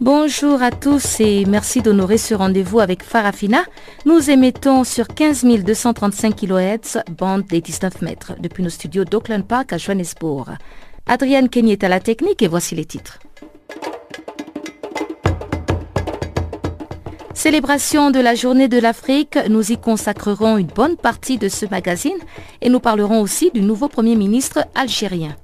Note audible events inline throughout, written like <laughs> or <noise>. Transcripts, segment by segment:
Bonjour à tous et merci d'honorer ce rendez-vous avec Farafina. Nous émettons sur 15 235 kHz, bande des 19 mètres, depuis nos studios d'Auckland Park à Johannesburg. Adrienne Kenny est à la technique et voici les titres. Célébration de la journée de l'Afrique, nous y consacrerons une bonne partie de ce magazine et nous parlerons aussi du nouveau Premier ministre algérien.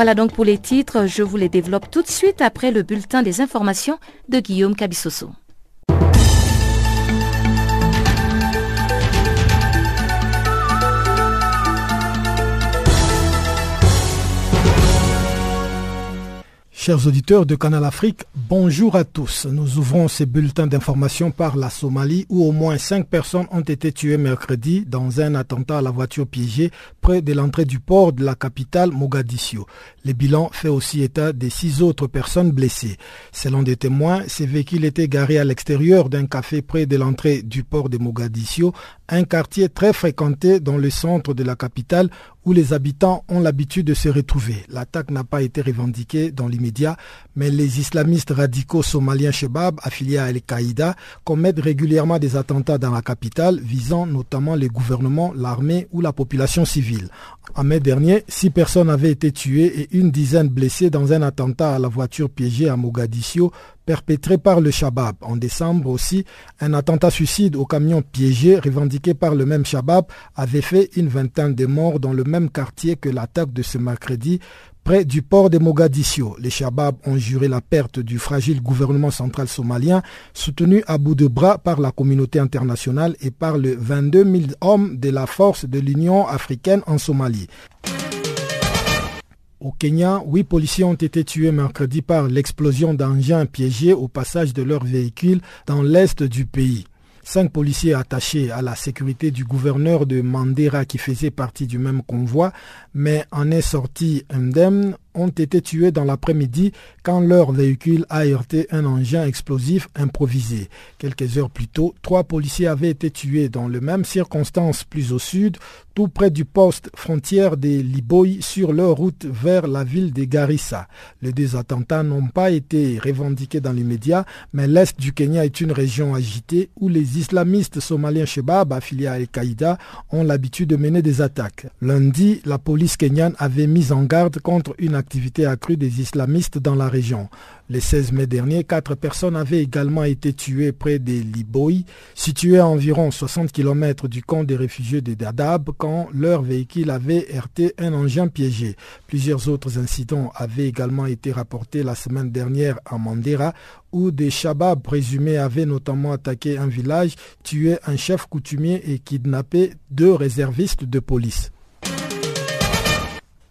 Voilà donc pour les titres, je vous les développe tout de suite après le bulletin des informations de Guillaume Cabissoso. Chers auditeurs de Canal Afrique, bonjour à tous. Nous ouvrons ces bulletins d'information par la Somalie où au moins cinq personnes ont été tuées mercredi dans un attentat à la voiture piégée près de l'entrée du port de la capitale Mogadiscio. Le bilan fait aussi état des six autres personnes blessées. Selon des témoins, ces véhicules étaient garés à l'extérieur d'un café près de l'entrée du port de Mogadiscio, un quartier très fréquenté dans le centre de la capitale où les habitants ont l'habitude de se retrouver. L'attaque n'a pas été revendiquée dans l'immédiat, mais les islamistes radicaux somaliens Shebab, affiliés à Al-Qaïda, commettent régulièrement des attentats dans la capitale, visant notamment les gouvernements, l'armée ou la population civile. En mai dernier, six personnes avaient été tuées et une dizaine blessées dans un attentat à la voiture piégée à Mogadiscio perpétré par le Shabab. En décembre aussi, un attentat suicide au camion piégé revendiqué par le même Shabab avait fait une vingtaine de morts dans le même quartier que l'attaque de ce mercredi près du port de Mogadiscio. Les Shabab ont juré la perte du fragile gouvernement central somalien soutenu à bout de bras par la communauté internationale et par les 22 000 hommes de la force de l'Union africaine en Somalie. Au Kenya, huit policiers ont été tués mercredi par l'explosion d'engins piégés au passage de leur véhicule dans l'est du pays. Cinq policiers attachés à la sécurité du gouverneur de Mandera qui faisait partie du même convoi, mais en est sorti indemne ont été tués dans l'après-midi quand leur véhicule a heurté un engin explosif improvisé. Quelques heures plus tôt, trois policiers avaient été tués dans les mêmes circonstances plus au sud, tout près du poste frontière des Liboy sur leur route vers la ville de Garissa. Les deux attentats n'ont pas été revendiqués dans l'immédiat, mais l'est du Kenya est une région agitée où les islamistes somaliens Shebab affiliés à Al-Qaïda ont l'habitude de mener des attaques. Lundi, la police kenyane avait mis en garde contre une activité accrue des islamistes dans la région. Le 16 mai dernier, quatre personnes avaient également été tuées près des Liboy, situés à environ 60 km du camp des réfugiés de Dadaab, quand leur véhicule avait heurté un engin piégé. Plusieurs autres incidents avaient également été rapportés la semaine dernière à Mandera, où des Shabab présumés avaient notamment attaqué un village, tué un chef coutumier et kidnappé deux réservistes de police.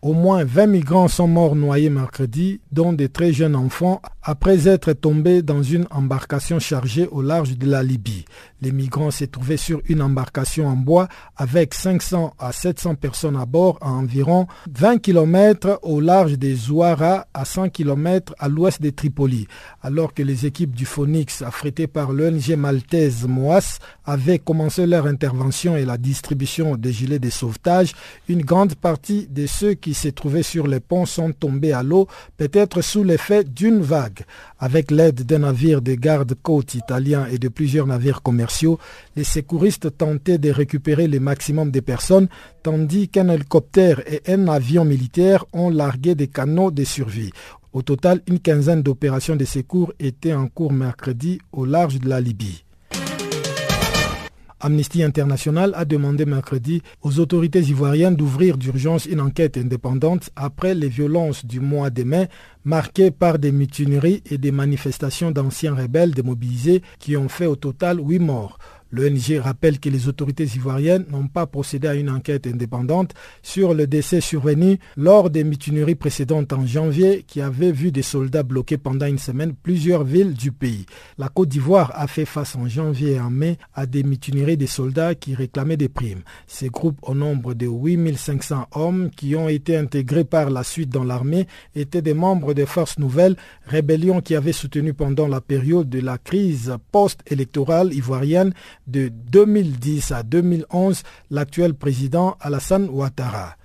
Au moins 20 migrants sont morts noyés mercredi, dont des très jeunes enfants, après être tombés dans une embarcation chargée au large de la Libye. Les migrants s'est trouvaient sur une embarcation en bois avec 500 à 700 personnes à bord à environ 20 km au large des Zouara à 100 km à l'ouest de Tripoli, alors que les équipes du Phoenix affrétées par l'ONG maltaise MOAS avaient commencé leur intervention et la distribution des gilets de sauvetage. Une grande partie de ceux qui se trouvaient sur les ponts sont tombés à l'eau, peut-être sous l'effet d'une vague. Avec l'aide d'un navire de garde-côte italien et de plusieurs navires commerciaux, les secouristes tentaient de récupérer le maximum de personnes, tandis qu'un hélicoptère et un avion militaire ont largué des canaux de survie. Au total, une quinzaine d'opérations de secours étaient en cours mercredi au large de la Libye. Amnesty International a demandé mercredi aux autorités ivoiriennes d'ouvrir d'urgence une enquête indépendante après les violences du mois de mai marquées par des mutineries et des manifestations d'anciens rebelles démobilisés qui ont fait au total huit morts. L'ONG rappelle que les autorités ivoiriennes n'ont pas procédé à une enquête indépendante sur le décès survenu lors des mutineries précédentes en janvier qui avaient vu des soldats bloquer pendant une semaine plusieurs villes du pays. La Côte d'Ivoire a fait face en janvier et en mai à des mutineries des soldats qui réclamaient des primes. Ces groupes au nombre de 8500 hommes qui ont été intégrés par la suite dans l'armée étaient des membres des forces nouvelles, rébellion qui avait soutenu pendant la période de la crise post-électorale ivoirienne de 2010 à 2011 l'actuel président Alassane Ouattara.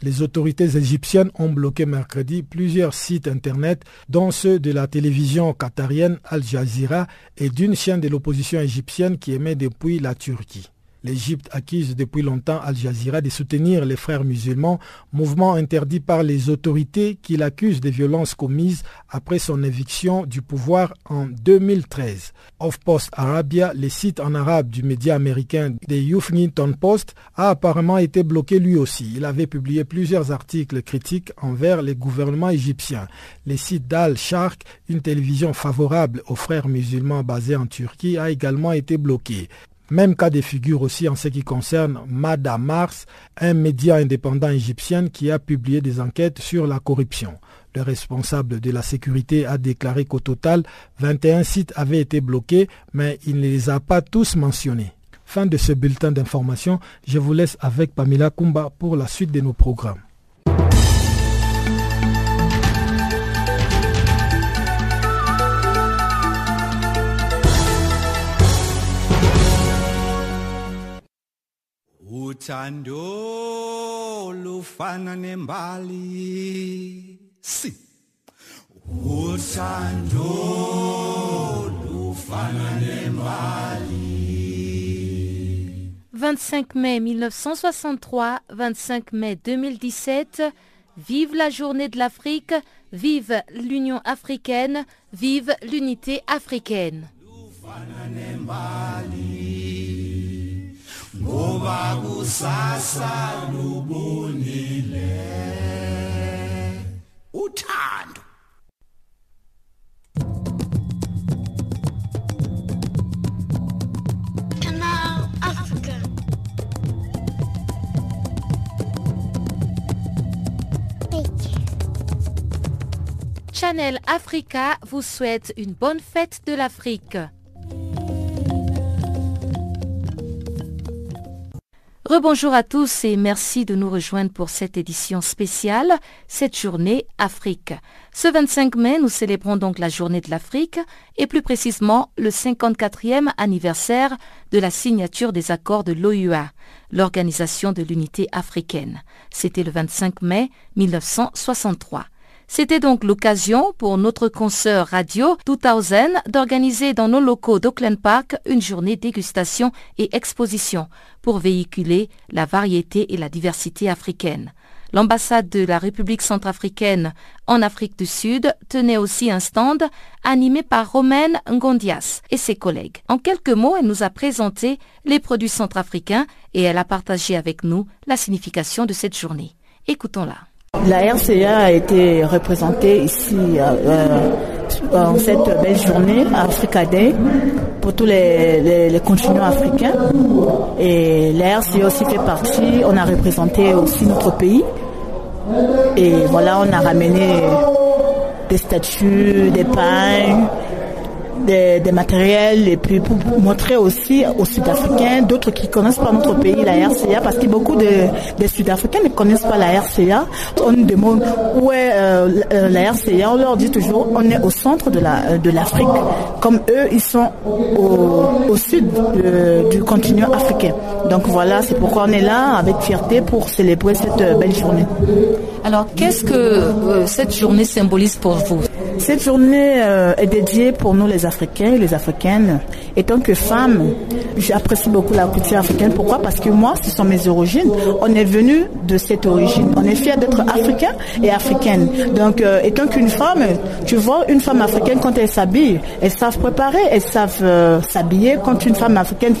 Les autorités égyptiennes ont bloqué mercredi plusieurs sites Internet, dont ceux de la télévision qatarienne Al Jazeera et d'une chaîne de l'opposition égyptienne qui émet depuis la Turquie. L'Égypte accuse depuis longtemps Al Jazeera de soutenir les frères musulmans, mouvement interdit par les autorités qui l'accusent des violences commises après son éviction du pouvoir en 2013. Off Post Arabia, le site en arabe du média américain The Huffington Post, a apparemment été bloqué lui aussi. Il avait publié plusieurs articles critiques envers les gouvernements égyptiens. Le site d'Al Sharq, une télévision favorable aux frères musulmans basés en Turquie, a également été bloqué. Même cas de figure aussi en ce qui concerne Mada Mars, un média indépendant égyptien qui a publié des enquêtes sur la corruption. Le responsable de la sécurité a déclaré qu'au total, 21 sites avaient été bloqués, mais il ne les a pas tous mentionnés. Fin de ce bulletin d'information, je vous laisse avec Pamela Kumba pour la suite de nos programmes. 25 mai 1963, 25 mai 2017, vive la journée de l'Afrique, vive l'Union africaine, vive l'unité africaine. Ngoba kusasa uthando. Channel Africa vous souhaite une bonne fête de l'Afrique. Rebonjour à tous et merci de nous rejoindre pour cette édition spéciale, cette journée Afrique. Ce 25 mai, nous célébrons donc la journée de l'Afrique et plus précisément le 54e anniversaire de la signature des accords de l'OUA, l'Organisation de l'Unité africaine. C'était le 25 mai 1963. C'était donc l'occasion pour notre consoeur radio 2000 d'organiser dans nos locaux d'Auckland Park une journée dégustation et exposition pour véhiculer la variété et la diversité africaine. L'ambassade de la République centrafricaine en Afrique du Sud tenait aussi un stand animé par Romaine Ngondias et ses collègues. En quelques mots, elle nous a présenté les produits centrafricains et elle a partagé avec nous la signification de cette journée. Écoutons-la. La RCA a été représentée ici euh, en cette belle journée Africa Day pour tous les, continents africains. Et la RCA aussi fait partie, on a représenté aussi notre pays. Et voilà, on a ramené des statues, des pains, des, matériels et puis pour montrer aussi aux Sud-Africains, d'autres qui connaissent pas notre pays, la RCA, parce que beaucoup de, Sud-Africains ne connaissent pas la RCA. On nous demande où est euh, la RCA, on leur dit toujours on est au centre de la de l'Afrique, comme eux ils sont au, sud du continent africain. Donc voilà, c'est pourquoi on est là avec fierté pour célébrer cette euh, belle journée. Alors qu'est-ce que euh, cette journée symbolise pour vous? Cette journée est dédiée pour nous les Africains et les Africaines. Étant que femme, j'apprécie beaucoup la culture africaine. Pourquoi? Parce que moi, ce sont mes origines. On est venu de cette origine. On est fier d'être africain et africaine. Donc, euh, étant qu'une femme, tu vois, une femme africaine, quand elle s'habille, elles savent préparer, elles savent euh, s'habiller. Quand une femme africaine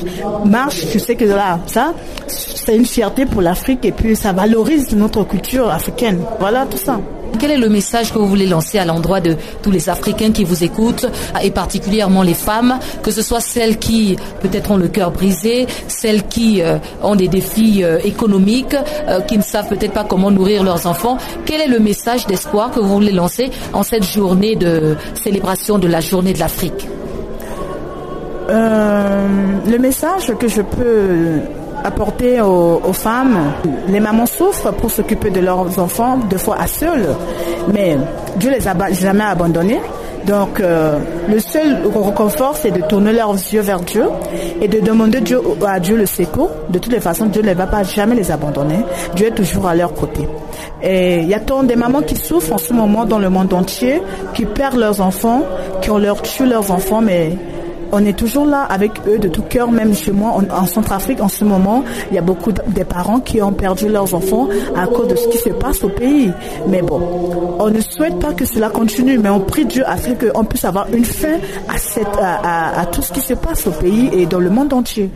marche, tu sais que là, ça, c'est une fierté pour l'Afrique et puis ça valorise notre culture africaine. Voilà tout ça. Quel est le message que vous voulez lancer à l'endroit de tous les Africains qui vous écoutent, et particulièrement les femmes, que ce soit celles qui peut-être ont le cœur brisé, celles qui euh, ont des défis euh, économiques, euh, qui ne savent peut-être pas comment nourrir leurs enfants? Quel est le message d'espoir que vous voulez lancer en cette journée de célébration de la journée de l'Afrique? Le message que je peux apporter aux, femmes. Les mamans souffrent pour s'occuper de leurs enfants, deux fois à seules, mais Dieu les a jamais abandonnés. Donc, euh, le seul réconfort, c'est de tourner leurs yeux vers Dieu et de demander Dieu, à Dieu le secours. De toutes les façons, Dieu ne va pas jamais les abandonner. Dieu est toujours à leur côté. Et il y a tant de mamans qui souffrent en ce moment dans le monde entier, qui perdent leurs enfants, qui ont leur tué leurs enfants, mais on est toujours là avec eux de tout cœur, même chez moi en, Centrafrique en ce moment, il y a beaucoup de parents qui ont perdu leurs enfants à cause de ce qui se passe au pays. Mais bon, on ne souhaite pas que cela continue, mais on prie Dieu afin qu'on puisse avoir une fin à, cette, à, tout ce qui se passe au pays et dans le monde entier.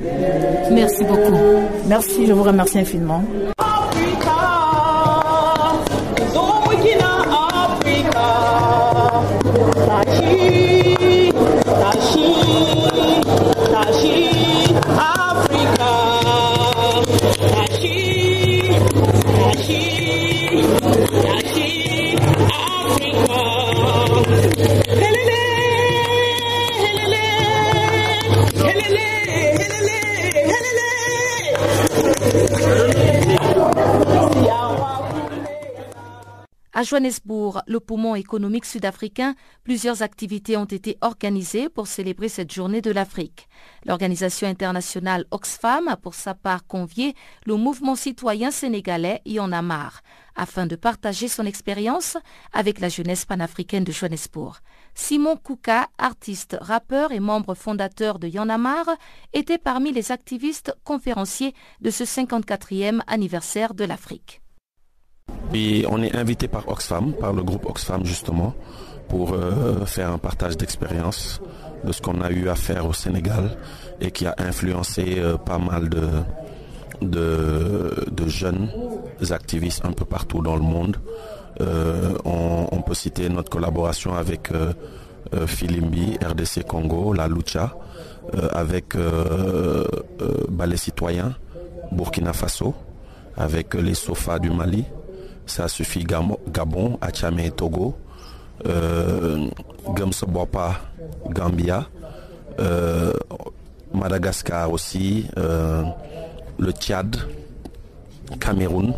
Merci beaucoup. Merci, je vous remercie infiniment. Johannesburg, le poumon économique sud-africain, plusieurs activités ont été organisées pour célébrer cette journée de l'Afrique. L'organisation internationale Oxfam a pour sa part convié le mouvement citoyen sénégalais Y afin de partager son expérience avec la jeunesse panafricaine de Johannesburg. Simon Kouka, artiste, rappeur et membre fondateur de marre, était parmi les activistes conférenciers de ce 54e anniversaire de l'Afrique. On est invité par Oxfam, par le groupe Oxfam justement, pour euh, faire un partage d'expérience de ce qu'on a eu à faire au Sénégal et qui a influencé euh, pas mal de, jeunes activistes un peu partout dans le monde. Euh, on, peut citer notre collaboration avec Filimbi, RDC Congo, la Lucha, avec Ballet Citoyen, Burkina Faso, avec les Sofas du Mali, ça suffit. Gabon, Achame Togo, euh, Gambia, euh, Madagascar aussi, euh, le Tchad, Cameroun.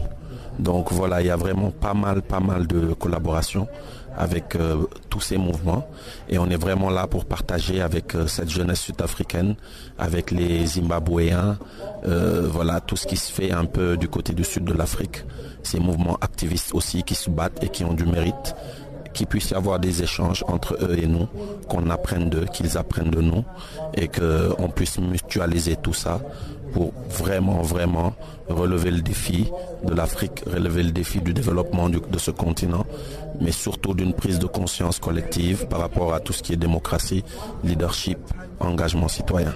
Donc voilà, il y a vraiment pas mal, pas mal de collaborations avec euh, tous ces mouvements. Et on est vraiment là pour partager avec cette jeunesse sud-africaine, avec les Zimbabwéens, voilà tout ce qui se fait un peu du côté du sud de l'Afrique, ces mouvements activistes aussi qui se battent et qui ont du mérite qu'il puisse y avoir des échanges entre eux et nous, qu'on apprenne d'eux, qu'ils apprennent de nous et qu'on puisse mutualiser tout ça pour vraiment, vraiment relever le défi de l'Afrique, relever le défi du développement de ce continent, mais surtout d'une prise de conscience collective par rapport à tout ce qui est démocratie, leadership, engagement citoyen.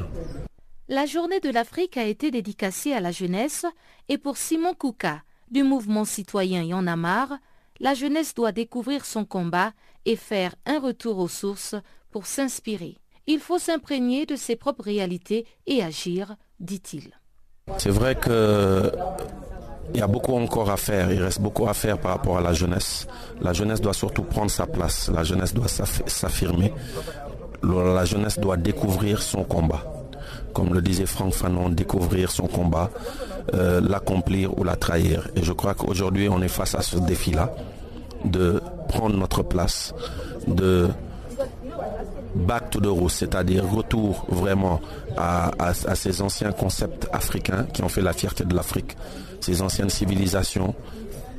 La journée de l'Afrique a été dédicacée à la jeunesse et pour Simon Kouka du mouvement citoyen Y'en a marre, la jeunesse doit découvrir son combat et faire un retour aux sources pour s'inspirer. Il faut s'imprégner de ses propres réalités et agir dit-il. C'est vrai que il y a beaucoup encore à faire, il reste beaucoup à faire par rapport à la jeunesse. La jeunesse doit surtout prendre sa place, la jeunesse doit s'affirmer, la jeunesse doit découvrir son combat. Comme le disait Franck Fanon, découvrir son combat, euh, l'accomplir ou la trahir. Et je crois qu'aujourd'hui on est face à ce défi-là, de prendre notre place, de back to the roots, c'est-à-dire retour vraiment à, ces anciens concepts africains qui ont fait la fierté de l'Afrique, ces anciennes civilisations,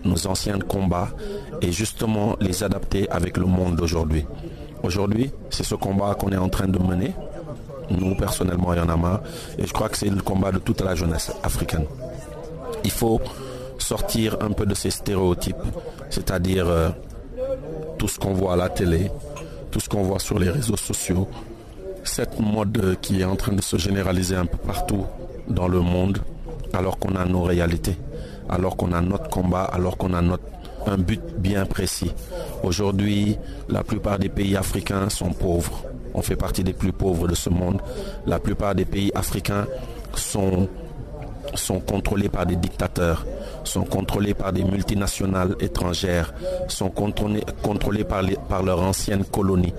nos anciens combats, et justement les adapter avec le monde d'aujourd'hui. Aujourd'hui, c'est ce combat qu'on est en train de mener. Nous, personnellement, il y en a marre. Et je crois que c'est le combat de toute la jeunesse africaine. Il faut sortir un peu de ces stéréotypes, c'est-à-dire euh, tout ce qu'on voit à la télé, tout ce qu'on voit sur les réseaux sociaux, cette mode qui est en train de se généraliser un peu partout dans le monde, alors qu'on a nos réalités, alors qu'on a notre combat, alors qu'on a notre un but bien précis. Aujourd'hui, la plupart des pays africains sont pauvres. On fait partie des plus pauvres de ce monde. La plupart des pays africains sont, contrôlés par des dictateurs, sont contrôlés par des multinationales étrangères, sont contrôlés, contrôlés par, les, par leurs anciennes colonies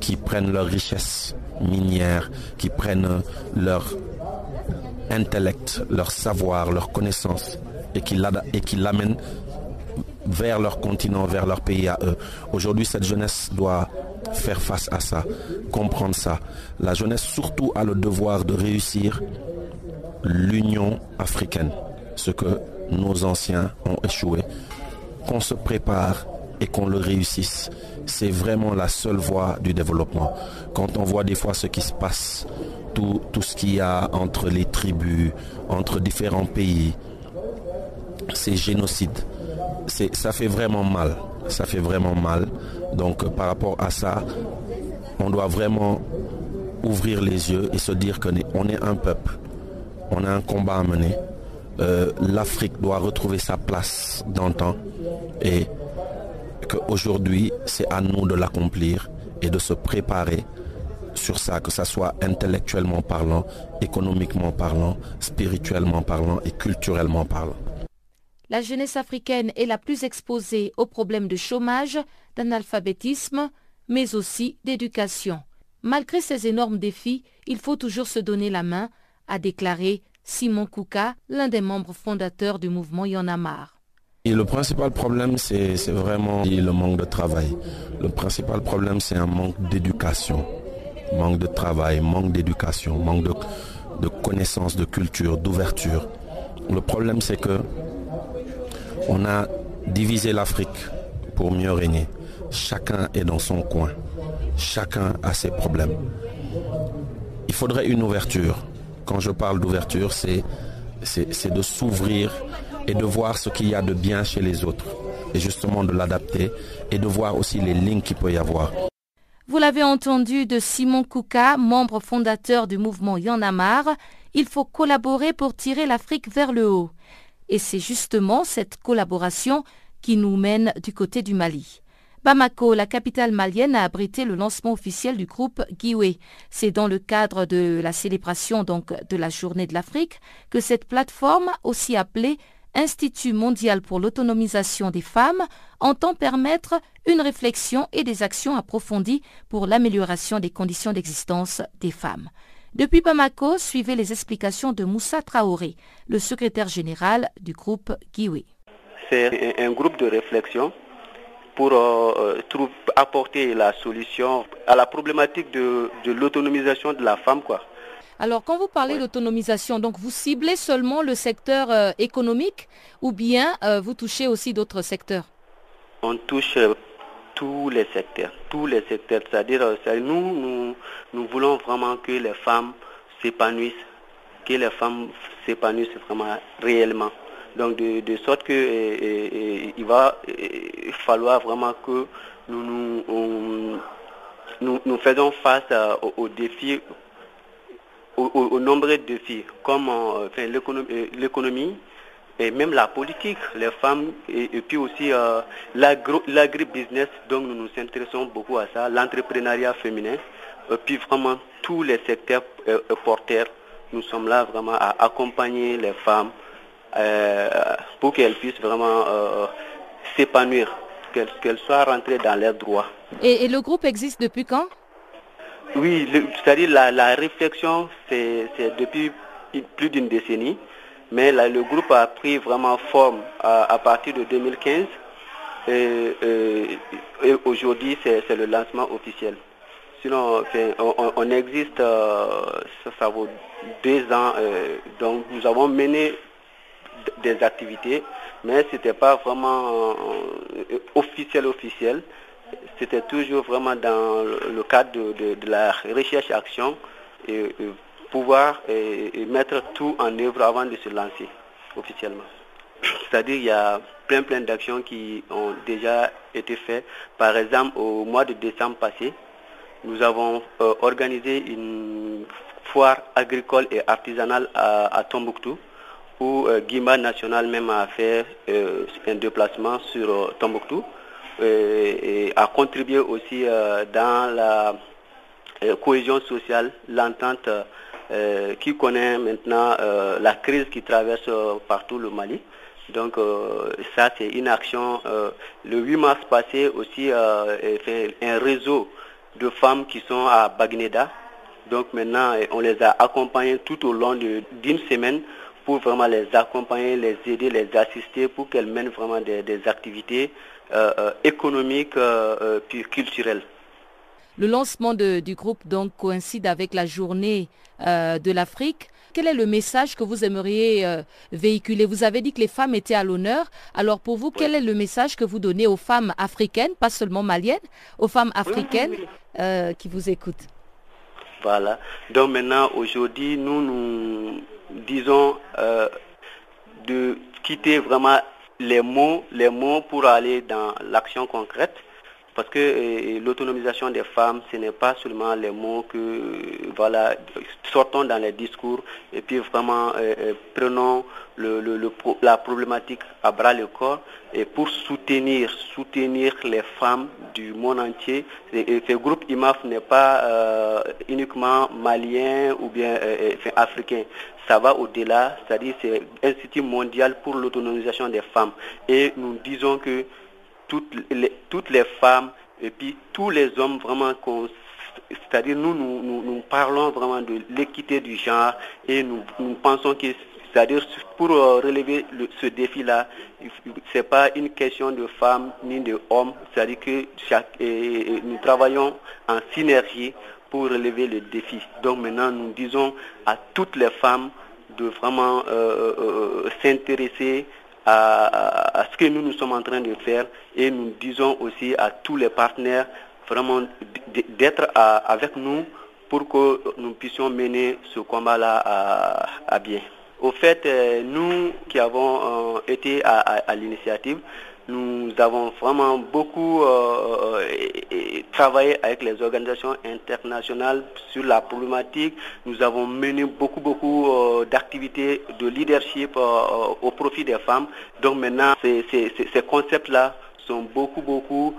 qui prennent leurs richesses minières, qui prennent leur intellect, leur savoir, leur connaissance et qui l'amènent vers leur continent, vers leur pays à eux. Aujourd'hui, cette jeunesse doit faire face à ça, comprendre ça. La jeunesse surtout a le devoir de réussir l'Union africaine, ce que nos anciens ont échoué. Qu'on se prépare et qu'on le réussisse. C'est vraiment la seule voie du développement. Quand on voit des fois ce qui se passe, tout, ce qu'il y a entre les tribus, entre différents pays, c'est génocide. Ça fait vraiment mal. Ça fait vraiment mal. Donc par rapport à ça, on doit vraiment ouvrir les yeux et se dire qu'on est un peuple. On a un combat à mener. Euh, L'Afrique doit retrouver sa place dans et qu'aujourd'hui c'est à nous de l'accomplir et de se préparer sur ça, que ce soit intellectuellement parlant, économiquement parlant, spirituellement parlant et culturellement parlant. La jeunesse africaine est la plus exposée aux problèmes de chômage, d'analphabétisme, mais aussi d'éducation. Malgré ces énormes défis, il faut toujours se donner la main, a déclaré Simon Kouka, l'un des membres fondateurs du mouvement Yonamar. Et le principal problème, c'est vraiment le manque de travail. Le principal problème, c'est un manque d'éducation. Manque de travail, manque d'éducation, manque de, de connaissances, de culture, d'ouverture. Le problème, c'est que on a divisé l'Afrique pour mieux régner. Chacun est dans son coin. Chacun a ses problèmes. Il faudrait une ouverture. Quand je parle d'ouverture, c'est, de s'ouvrir et de voir ce qu'il y a de bien chez les autres. Et justement de l'adapter et de voir aussi les lignes qu'il peut y avoir. Vous l'avez entendu de Simon Kouka, membre fondateur du mouvement Yanamar, il faut collaborer pour tirer l'Afrique vers le haut. Et c'est justement cette collaboration qui nous mène du côté du Mali. Bamako, la capitale malienne, a abrité le lancement officiel du groupe Guiwe. C'est dans le cadre de la célébration de la Journée de l'Afrique que cette plateforme, aussi appelée Institut mondial pour l'autonomisation des femmes, entend permettre une réflexion et des actions approfondies pour l'amélioration des conditions d'existence des femmes. Depuis Bamako, suivez les explications de Moussa Traoré, le secrétaire général du groupe Giwi. C'est un groupe de réflexion pour euh, apporter la solution à la problématique de, l'autonomisation de la femme. Quoi. Alors, quand vous parlez d'autonomisation, donc vous ciblez seulement le secteur euh, économique ou bien euh, vous touchez aussi d'autres secteurs? On touche tous les secteurs, tous les secteurs. C'est-à-dire, euh, nous, nous, nous voulons vraiment que les femmes s'épanouissent, que les femmes s'épanouissent vraiment réellement. Donc de, sorte que il va falloir vraiment que nous nous, nous, faisons face aux, défis, aux, nombreux défis, comme euh, l'économie, et même la politique, les femmes et, puis aussi euh, l'agribusiness, donc nous nous intéressons beaucoup à ça, l'entrepreneuriat féminin, et puis vraiment tous les secteurs euh, euh, porteurs, nous sommes là vraiment à accompagner les femmes pour qu'elles puissent vraiment s'épanouir, qu'elles soient rentrées dans leurs droits. Et, le groupe existe depuis quand? Oui, c'est-à-dire la, la réflexion, c'est depuis plus d'une décennie. Mais le groupe a pris vraiment forme à, partir de 2015 et, aujourd'hui c'est le lancement officiel. Sinon, on, existe, euh, ça, vaut deux ans, euh, donc nous avons mené des activités, mais ce n'était pas vraiment euh, officiel officiel. C'était toujours vraiment dans le cadre de, la recherche-action et, pouvoir mettre tout en œuvre avant de se lancer officiellement. C'est-à-dire qu'il y a plein plein d'actions qui ont déjà été faites. Par exemple, au mois de décembre passé, nous avons euh, organisé une foire agricole et artisanale à, Tombouctou où Guima National même a fait un déplacement sur Tombouctou et, a contribué aussi dans la cohésion sociale, l'entente qui connaît maintenant la crise qui traverse partout le Mali. Donc ça c'est une action. le 8 mars passé aussi fait un réseau de femmes qui sont à Bagneda. Donc maintenant, on les a accompagnées tout au long d'une semaine pour vraiment les accompagner, les aider, les assister pour qu'elles mènent vraiment des, activités euh, euh, économiques euh, puis culturelles. Le lancement du groupe donc coïncide avec la journée de l'Afrique. Quel est le message que vous aimeriez véhiculer? Vous avez dit que les femmes étaient à l'honneur. Alors pour vous, quel est le message que vous donnez aux femmes africaines, pas seulement maliennes, aux femmes africaines qui vous écoutent? Voilà. Donc maintenant, aujourd'hui, nous nous disons de quitter vraiment les mots, les mots pour aller dans l'action concrète. Parce que euh, l'autonomisation des femmes, ce n'est pas seulement les mots que, voilà, sortons dans les discours et puis vraiment euh, euh, prenons la problématique à bras le corps et pour soutenir, soutenir les femmes du monde entier. ce groupe IMAF n'est pas uniquement malien ou bien africain ça va au-delà, c'est-à-dire c'est Institut mondial pour l'autonomisation des femmes. Et nous disons que toutes les, toutes les femmes et puis tous les hommes vraiment c'est-à-dire nous, nous, parlons vraiment de l'équité du genre et nous, pensons que c'est-à-dire pour euh, relever ce défi-là, ce n'est pas une question de femmes ni de hommes, c'est-à-dire que nous travaillons en synergie pour relever le défi. Donc maintenant, nous disons à toutes les femmes de vraiment euh, euh, s'intéresser à, ce que nous nous sommes en train de faire et nous disons aussi à tous les partenaires vraiment d'être avec nous pour que nous puissions mener ce combat-là à, bien. Au fait, euh, nous qui avons euh, été à l'initiative, nous avons vraiment beaucoup euh, travaillé avec les organisations internationales sur la problématique. Nous avons mené beaucoup, beaucoup d'activités de leadership au profit des femmes. Donc maintenant, ces, concepts-là sont beaucoup, beaucoup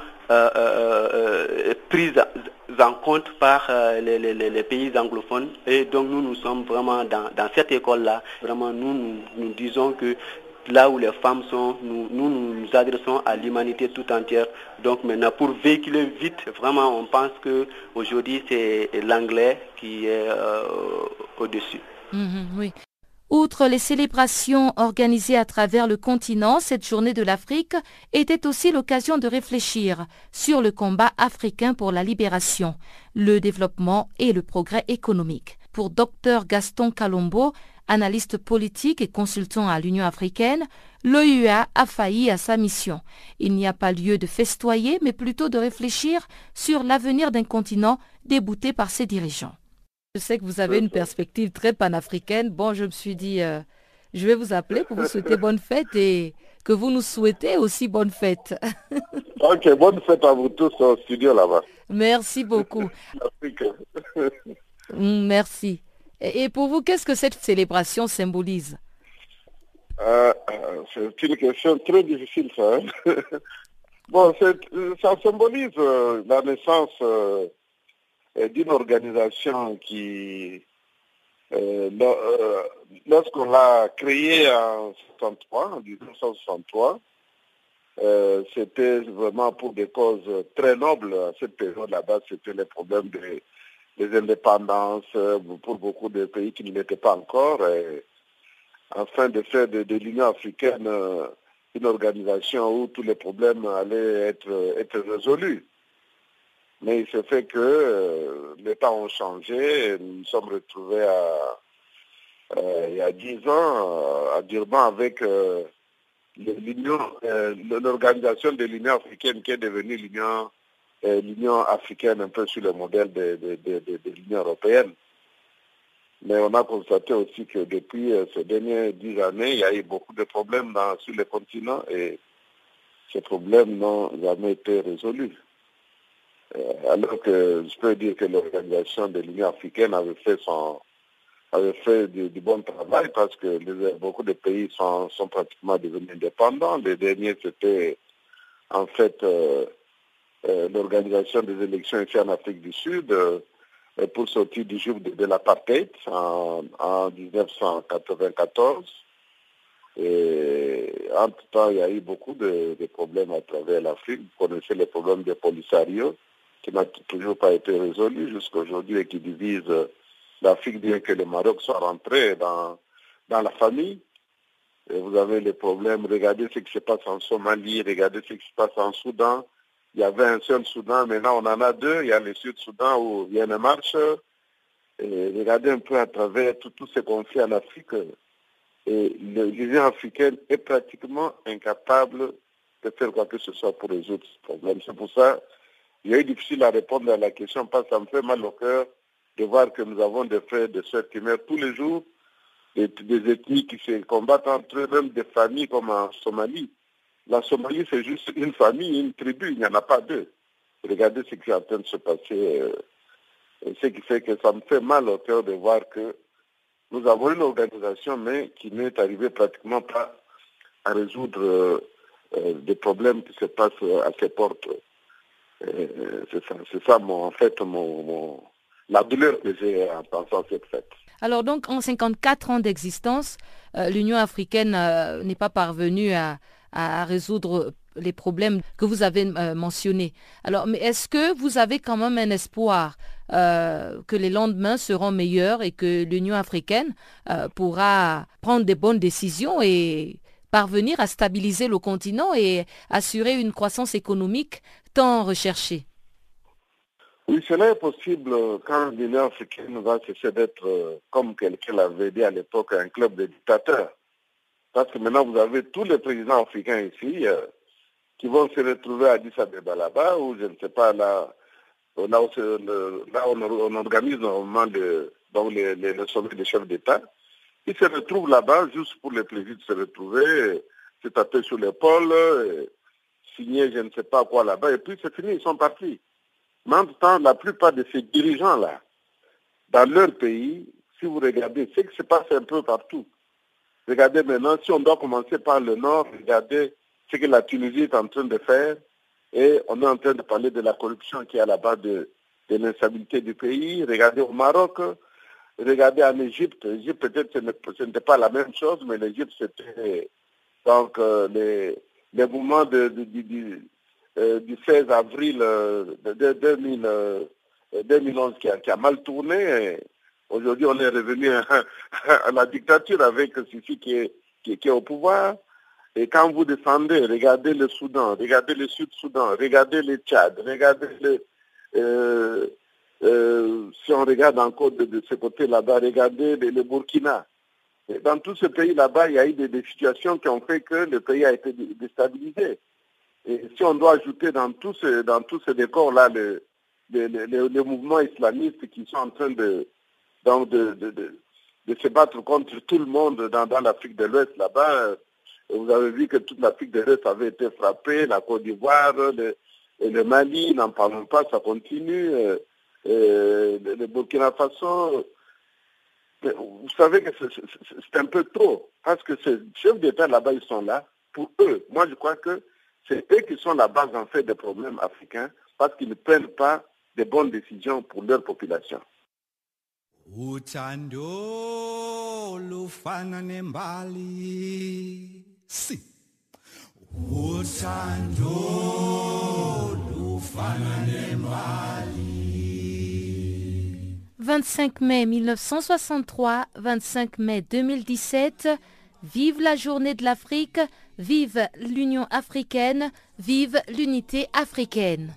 pris en compte par les, pays anglophones. Et donc nous, nous sommes vraiment dans, cette école-là. Vraiment, nous, nous disons que là où les femmes sont, nous nous, adressons à l'humanité tout entière. Donc maintenant, pour véhiculer vite, vraiment, on pense qu'aujourd'hui, c'est l'anglais qui est euh, au-dessus. Mhm, oui. Outre les célébrations organisées à travers le continent, cette journée de l'Afrique était aussi l'occasion de réfléchir sur le combat africain pour la libération, le développement et le progrès économique. Pour Dr Gaston Calombo, Analyste politique et consultant à l'Union africaine, l'OUA a failli à sa mission. Il n'y a pas lieu de festoyer, mais plutôt de réfléchir sur l'avenir d'un continent débouté par ses dirigeants. Je sais que vous avez une perspective très panafricaine. Bon, je me suis dit, euh, je vais vous appeler pour vous souhaiter bonne fête et que vous nous souhaitez aussi bonne fête. <laughs> ok, bonne fête à vous tous au studio là-bas. Merci beaucoup. Merci. Et pour vous, qu'est-ce que cette célébration symbolise? Euh, euh, C'est une question très difficile, ça. Hein. <laughs> bon, ça symbolise euh, la naissance d'une organisation qui, lorsqu'on l'a créée en 1963, en 1963, c'était vraiment pour des causes très nobles. À cette période là-bas, c'était les problèmes de les indépendances euh, pour beaucoup de pays qui ne l'étaient pas encore, afin de faire de, l'Union africaine euh, une organisation où tous les problèmes allaient être résolus. Mais il se fait que euh, les temps ont changé et nous nous sommes retrouvés à, il y a dix ans à Durban avec l'organisation de l'Union africaine qui est devenue l'Union africaine un peu sur le modèle de, l'Union européenne. Mais on a constaté aussi que depuis euh, ces dernières dix années, il y a eu beaucoup de problèmes sur le continent et ces problèmes n'ont jamais été résolus. Euh, alors que je peux dire que l'organisation de l'Union africaine avait fait son, avait fait du, bon travail parce que beaucoup de pays sont, sont, pratiquement devenus indépendants. Les derniers, c'était en fait euh, euh, l'organisation des élections ici en Afrique du Sud pour sortir du joug de, l'apartheid en, 1994. Et entre-temps, il y a eu beaucoup de, problèmes à travers l'Afrique. Vous connaissez les problèmes de Polisario, qui n'a toujours pas été résolu jusqu'à aujourd'hui et qui divise l'Afrique, bien que le Maroc soit rentré dans, dans la famille. Et vous avez les problèmes, regardez ce qui se passe en Somalie, regardez ce qui se passe en Soudan. Il y avait un seul Soudan, maintenant on en a deux. Il y a le Sud-Soudan où il y a une marche. Regardez un peu à travers tous ces conflits en Afrique. Et l'Union africaine est pratiquement incapable de faire quoi que ce soit pour résoudre ce problème. C'est pour ça qu'il est difficile à répondre à la question parce que ça me fait mal au cœur de voir que nous avons des frères et des sœurs qui meurent tous les jours, des ethnies qui se combattent entre eux, même des familles comme en Somalie. La Somalie, c'est juste une famille, une tribu, il n'y en a pas deux. Regardez ce qui est en train de se passer. Euh, ce qui fait que ça me fait mal au cœur de voir que nous avons une organisation, mais qui n'est arrivée pratiquement pas à résoudre euh, euh, des problèmes qui se passent à ses portes. C'est ça, ça mon, en fait mon, la douleur que j'ai en pensant à cette fête. Alors donc en 54 ans d'existence, euh, l'Union africaine euh, n'est pas parvenue à, résoudre les problèmes que vous avez euh, mentionnés. Alors mais est-ce que vous avez quand même un espoir que les lendemains seront meilleurs et que l'Union africaine pourra prendre des bonnes décisions et parvenir à stabiliser le continent et assurer une croissance économique tant recherchée oui, cela est possible quand l'Union africaine va cesser d'être, euh, comme quelqu'un l'avait dit à l'époque, un club de dictateurs. Parce que maintenant, vous avez tous les présidents africains ici euh, qui vont se retrouver à Addis Abeba là-bas, ou je ne sais pas, là, là où, on, organise normalement le, donc les, le sommet des chefs d'État. Ils se retrouvent là-bas juste pour le plaisir de se retrouver, se taper sur l'épaule, je ne sais pas quoi là-bas, et puis c'est fini, ils sont partis. Mais en temps, la plupart de ces dirigeants-là, dans leur pays, si vous regardez ce qui se passe un peu partout, regardez maintenant, si on doit commencer par le nord, regardez ce que la Tunisie est en train de faire, et on est en train de parler de la corruption qui est à la base de, l'instabilité du pays. Regardez au Maroc, regardez en Égypte. L'Égypte, peut-être, ce n'était pas la même chose, mais l'Égypte, c'était donc euh, les, les mouvements euh, du 16 avril euh, de, 2011 euh, qui a, qui a, mal tourné. Aujourd'hui, on est revenu à, la dictature avec Sissi qui est, qui, est au pouvoir. Et quand vous descendez, regardez le Soudan, regardez le Sud-Soudan, regardez le Tchad, regardez le... si on regarde encore de, ce côté là-bas, regardez le, Burkina. Dans tous ces pays là-bas, il y a eu des, situations qui ont fait que le pays a été déstabilisé. Et si on doit ajouter dans tous ces, dans ces décors-là les, les, mouvements islamistes qui sont en train de, de, se battre contre tout le monde dans, l'Afrique de l'Ouest là-bas, euh, vous avez vu que toute l'Afrique de l'Ouest avait été frappée, la Côte d'Ivoire, le, le Mali, n'en parlons pas, ça continue, euh, le, Burkina Faso. Vous savez que c'est un peu trop, parce que ces chefs d'État là-bas, ils sont là pour eux. Moi, je crois que c'est eux qui sont la base en fait des problèmes africains parce qu'ils ne prennent pas de bonnes décisions pour leur population. 25 mai 1963, 25 mai 2017, vive la journée de l'Afrique, Vive l'Union africaine, vive l'unité africaine.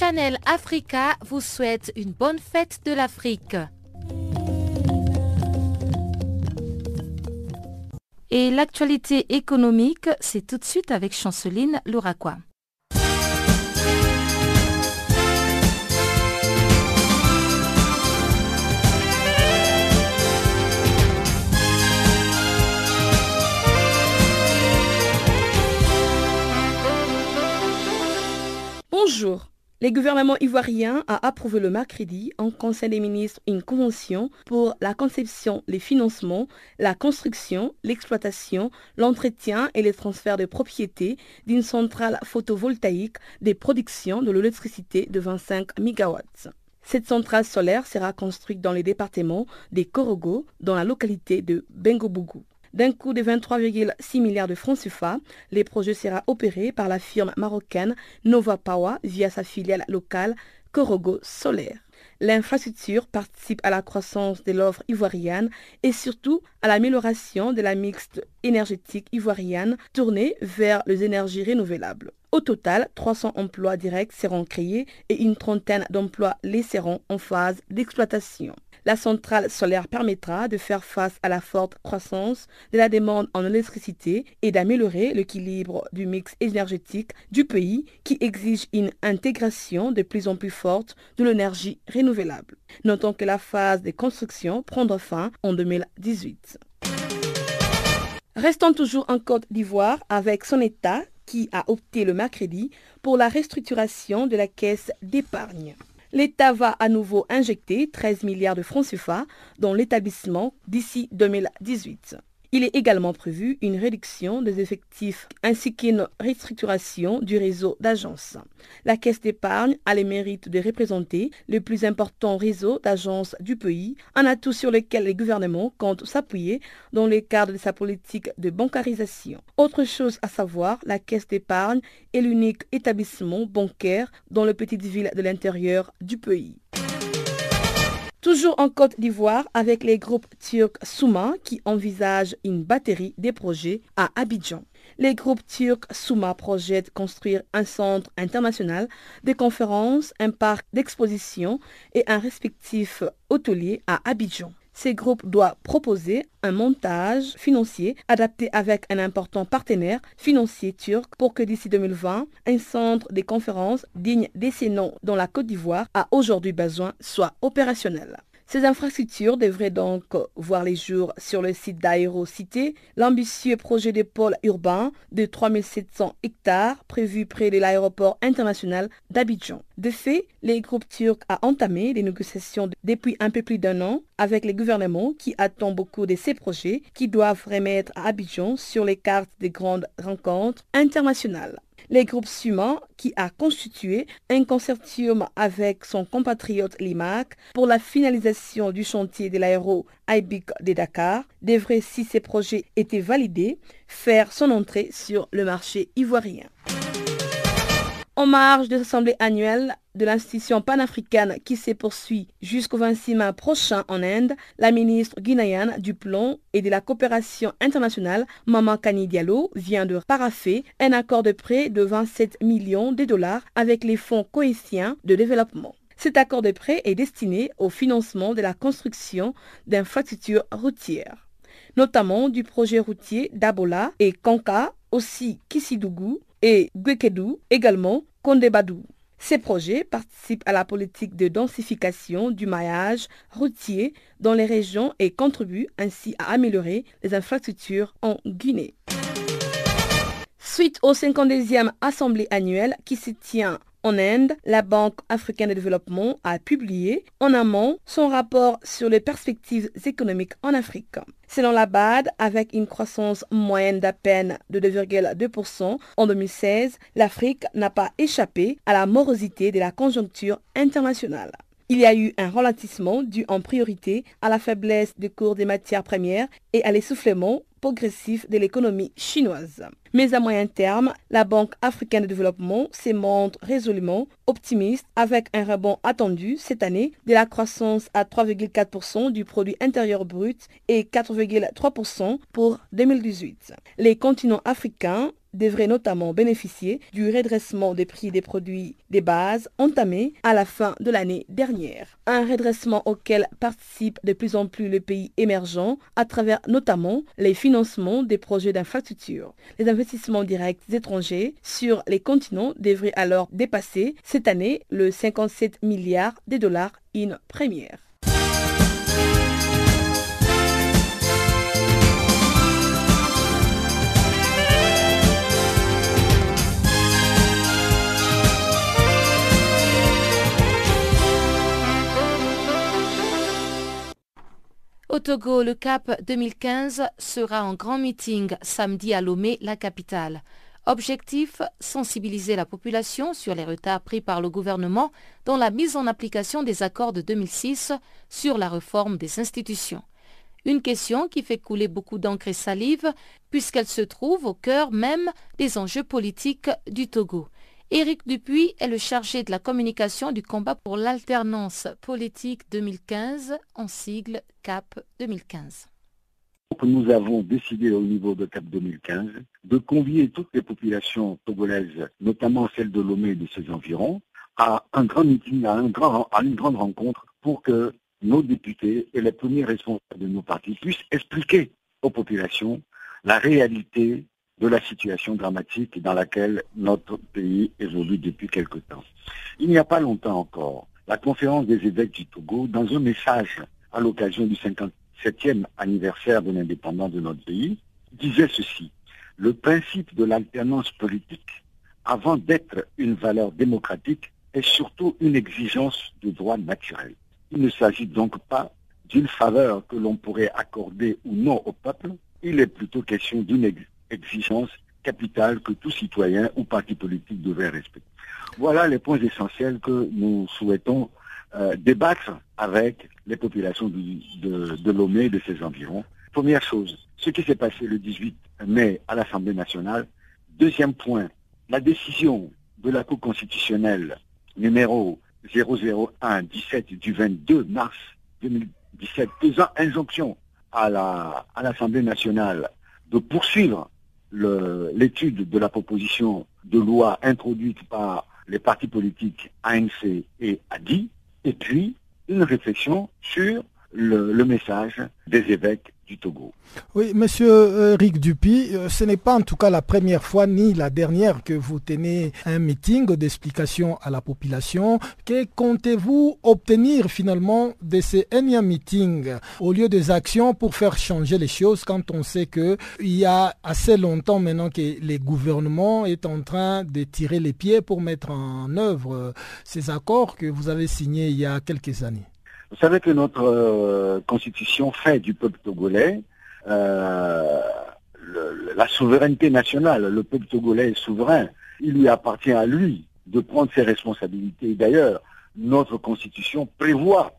Chanel Africa vous souhaite une bonne fête de l'Afrique. Et l'actualité économique, c'est tout de suite avec Chanceline Louraquois. Bonjour. Le gouvernement ivoirien a approuvé le mercredi en Conseil des ministres une convention pour la conception, les financements, la construction, l'exploitation, l'entretien et les transferts de propriété d'une centrale photovoltaïque des productions de l'électricité de 25 MW. Cette centrale solaire sera construite dans les départements des Korogo, dans la localité de Bengobougou. D'un coût de 23,6 milliards de francs CFA, les projets sera opéré par la firme marocaine Nova Power via sa filiale locale Corogo Solaire. L'infrastructure participe à la croissance de l'offre ivoirienne et surtout à l'amélioration de la mixte énergétique ivoirienne tournée vers les énergies renouvelables. Au total, 300 emplois directs seront créés et une trentaine d'emplois laisseront en phase d'exploitation. La centrale solaire permettra de faire face à la forte croissance de la demande en électricité et d'améliorer l'équilibre du mix énergétique du pays qui exige une intégration de plus en plus forte de l'énergie renouvelable. Notons que la phase de construction prendra fin en 2018. Restons toujours en Côte d'Ivoire avec son État qui a opté le mercredi pour la restructuration de la caisse d'épargne. L'État va à nouveau injecter 13 milliards de francs CFA dans l'établissement d'ici 2018. Il est également prévu une réduction des effectifs ainsi qu'une restructuration du réseau d'agences. La Caisse d'épargne a le mérite de représenter le plus important réseau d'agences du pays, un atout sur lequel le gouvernement compte s'appuyer dans le cadre de sa politique de bancarisation. Autre chose à savoir, la Caisse d'épargne est l'unique établissement bancaire dans les petites villes de l'intérieur du pays. Toujours en Côte d'Ivoire avec les groupes turcs Souma qui envisagent une batterie des projets à Abidjan. Les groupes turcs Souma projettent construire un centre international de conférences, un parc d'exposition et un respectif hôtelier à Abidjan. Ces groupes doivent proposer un montage financier adapté avec un important partenaire financier turc pour que d'ici 2020, un centre de conférences digne de ces noms dont la Côte d'Ivoire a aujourd'hui besoin soit opérationnel. Ces infrastructures devraient donc voir les jours sur le site d'Aérocité, l'ambitieux projet de pôle urbain de 3700 hectares prévu près de l'aéroport international d'Abidjan. De fait, les groupes turcs ont entamé des négociations depuis un peu plus d'un an avec les gouvernements qui attendent beaucoup de ces projets qui doivent remettre Abidjan sur les cartes des grandes rencontres internationales les groupes Suma, qui a constitué un consortium avec son compatriote Limac pour la finalisation du chantier de l'aéro IBIC de Dakar, devrait, si ces projets étaient validés, faire son entrée sur le marché ivoirien. En marge de l'Assemblée annuelle de l'institution panafricaine qui se poursuit jusqu'au 26 mai prochain en Inde, la ministre guinéenne du Plan et de la coopération internationale, Maman Kani Diallo, vient de paraffer un accord de prêt de 27 millions de dollars avec les fonds cohésiens de développement. Cet accord de prêt est destiné au financement de la construction d'infrastructures routières, notamment du projet routier d'Abola et Kanka, aussi Kisidougou et Gwekedou, également Kondebadou. Ces projets participent à la politique de densification du maillage routier dans les régions et contribuent ainsi à améliorer les infrastructures en Guinée. Suite au 52e Assemblée annuelle qui se tient en Inde, la Banque africaine de développement a publié en amont son rapport sur les perspectives économiques en Afrique. Selon la BAD, avec une croissance moyenne d'à peine de 2,2% en 2016, l'Afrique n'a pas échappé à la morosité de la conjoncture internationale. Il y a eu un ralentissement dû en priorité à la faiblesse du cours des matières premières et à l'essoufflement progressif de l'économie chinoise. Mais à moyen terme, la Banque africaine de développement se montre résolument optimiste avec un rebond attendu cette année de la croissance à 3,4% du produit intérieur brut et 4,3% pour 2018. Les continents africains devrait notamment bénéficier du redressement des prix des produits des bases entamé à la fin de l'année dernière. Un redressement auquel participent de plus en plus les pays émergents à travers notamment les financements des projets d'infrastructure. Les investissements directs étrangers sur les continents devraient alors dépasser cette année le 57 milliards de dollars in première. Au Togo, le CAP 2015 sera en grand meeting samedi à Lomé, la capitale. Objectif, sensibiliser la population sur les retards pris par le gouvernement dans la mise en application des accords de 2006 sur la réforme des institutions. Une question qui fait couler beaucoup d'encre et salive puisqu'elle se trouve au cœur même des enjeux politiques du Togo. Éric Dupuis est le chargé de la communication du combat pour l'alternance politique 2015, en sigle CAP 2015. Nous avons décidé au niveau de CAP 2015 de convier toutes les populations togolaises, notamment celles de Lomé et de ses environs, à un grand meeting, à, une grande rencontre pour que nos députés et les premiers responsables de nos partis puissent expliquer aux populations la réalité de la situation dramatique dans laquelle notre pays évolue depuis quelque temps. Il n'y a pas longtemps encore, la conférence des évêques du Togo, dans un message à l'occasion du 57e anniversaire de l'indépendance de notre pays, disait ceci. Le principe de l'alternance politique, avant d'être une valeur démocratique, est surtout une exigence de droit naturel. Il ne s'agit donc pas d'une faveur que l'on pourrait accorder ou non au peuple, il est plutôt question d'une exigence capitale que tout citoyen ou parti politique devrait respecter. Voilà les points essentiels que nous souhaitons euh, débattre avec les populations de, de Lomé et de ses environs. Première chose, ce qui s'est passé le 18 mai à l'Assemblée nationale. Deuxième point, la décision de la Cour constitutionnelle numéro 001-17 du 22 mars 2017 faisant injonction à l'Assemblée nationale de poursuivre l'étude de la proposition de loi introduite par les partis politiques ANC et ADI, et puis une réflexion sur le message des évêques Oui, monsieur Rick Dupuis, euh, ce n'est pas en tout cas la première fois ni la dernière que vous tenez un meeting d'explication à la population. Que comptez-vous obtenir finalement de ces énièmes meetings au lieu des actions pour faire changer les choses quand on sait qu'il y a assez longtemps maintenant que les gouvernements est en train de tirer les pieds pour mettre en œuvre euh, ces accords que vous avez signés il y a quelques années? Vous savez que notre euh, constitution fait du peuple togolais euh, la souveraineté nationale. Le peuple togolais est souverain. Il lui appartient à lui de prendre ses responsabilités. D'ailleurs, notre constitution prévoit,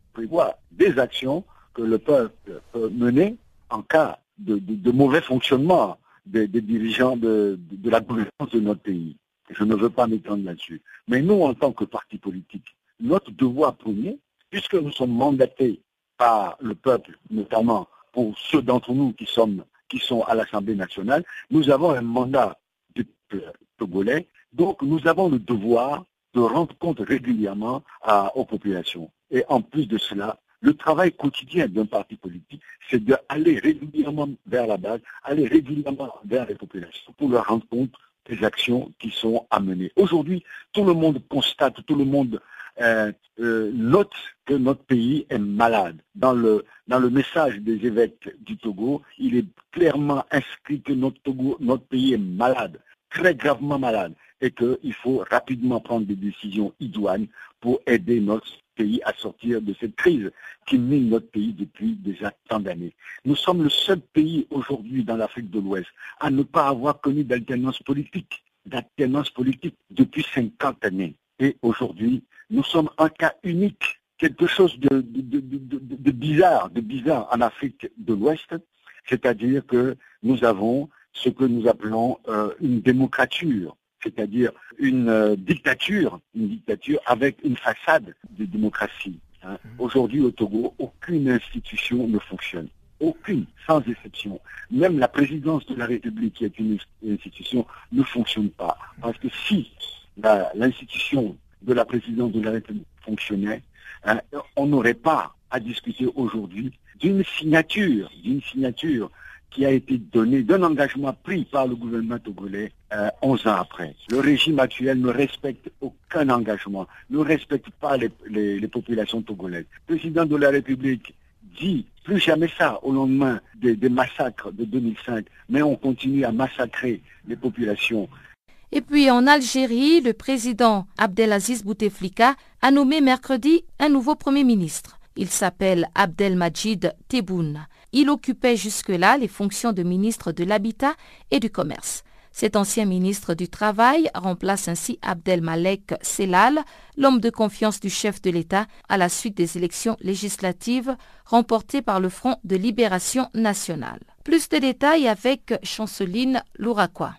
des actions que le peuple peut mener en cas de, mauvais fonctionnement des, dirigeants de, la gouvernance de notre pays. Je ne veux pas m'étendre là-dessus. Mais nous, en tant que parti politique, notre devoir premier, puisque nous sommes mandatés par le peuple, notamment pour ceux d'entre nous qui, sont à l'Assemblée nationale, nous avons un mandat du peuple togolais, donc nous avons le devoir de rendre compte régulièrement aux populations. Et en plus de cela, le travail quotidien d'un parti politique, c'est d'aller régulièrement vers la base, aller régulièrement vers les populations pour leur rendre compte des actions qui sont à mener. Aujourd'hui, tout le monde constate, tout le monde euh, euh, note que notre pays est malade. Dans le, dans le message des évêques du Togo, il est clairement inscrit que notre, Togo, notre pays est malade, très gravement malade, et qu'il faut rapidement prendre des décisions idoines pour aider notre pays à sortir de cette crise qui mine notre pays depuis déjà tant d'années. Nous sommes le seul pays aujourd'hui dans l'Afrique de l'Ouest à ne pas avoir connu d'alternance politique, d'alternance politique depuis 50 années. Et aujourd'hui, nous sommes un cas unique, quelque chose de, bizarre, de bizarre en Afrique de l'Ouest, c'est-à-dire que nous avons ce que nous appelons euh, une démocrature, c'est-à-dire une euh, dictature, une dictature avec une façade de démocratie. Hein. Mmh. Aujourd'hui au Togo, aucune institution ne fonctionne. aucune, sans exception. Même la présidence de la République, qui est une institution, ne fonctionne pas. Parce que si l'institution de la présidence de la République fonctionnait, hein, on n'aurait pas à discuter aujourd'hui d'une signature, d'une signature qui a été donnée, d'un engagement pris par le gouvernement togolais 11 euh, ans après. Le régime actuel ne respecte aucun engagement, ne respecte pas les, populations togolaises. Le président de la République dit plus jamais ça au lendemain des, des massacres de 2005, mais on continue à massacrer les populations. Et puis en Algérie, le président Abdelaziz Bouteflika a nommé mercredi un nouveau Premier ministre. Il s'appelle Abdelmajid Tebboune. Il occupait jusque-là les fonctions de ministre de l'Habitat et du Commerce. Cet ancien ministre du Travail remplace ainsi Abdelmalek Selal, l'homme de confiance du chef de l'État, à la suite des élections législatives remportées par le Front de Libération Nationale. Plus de détails avec Chanceline Louraquois.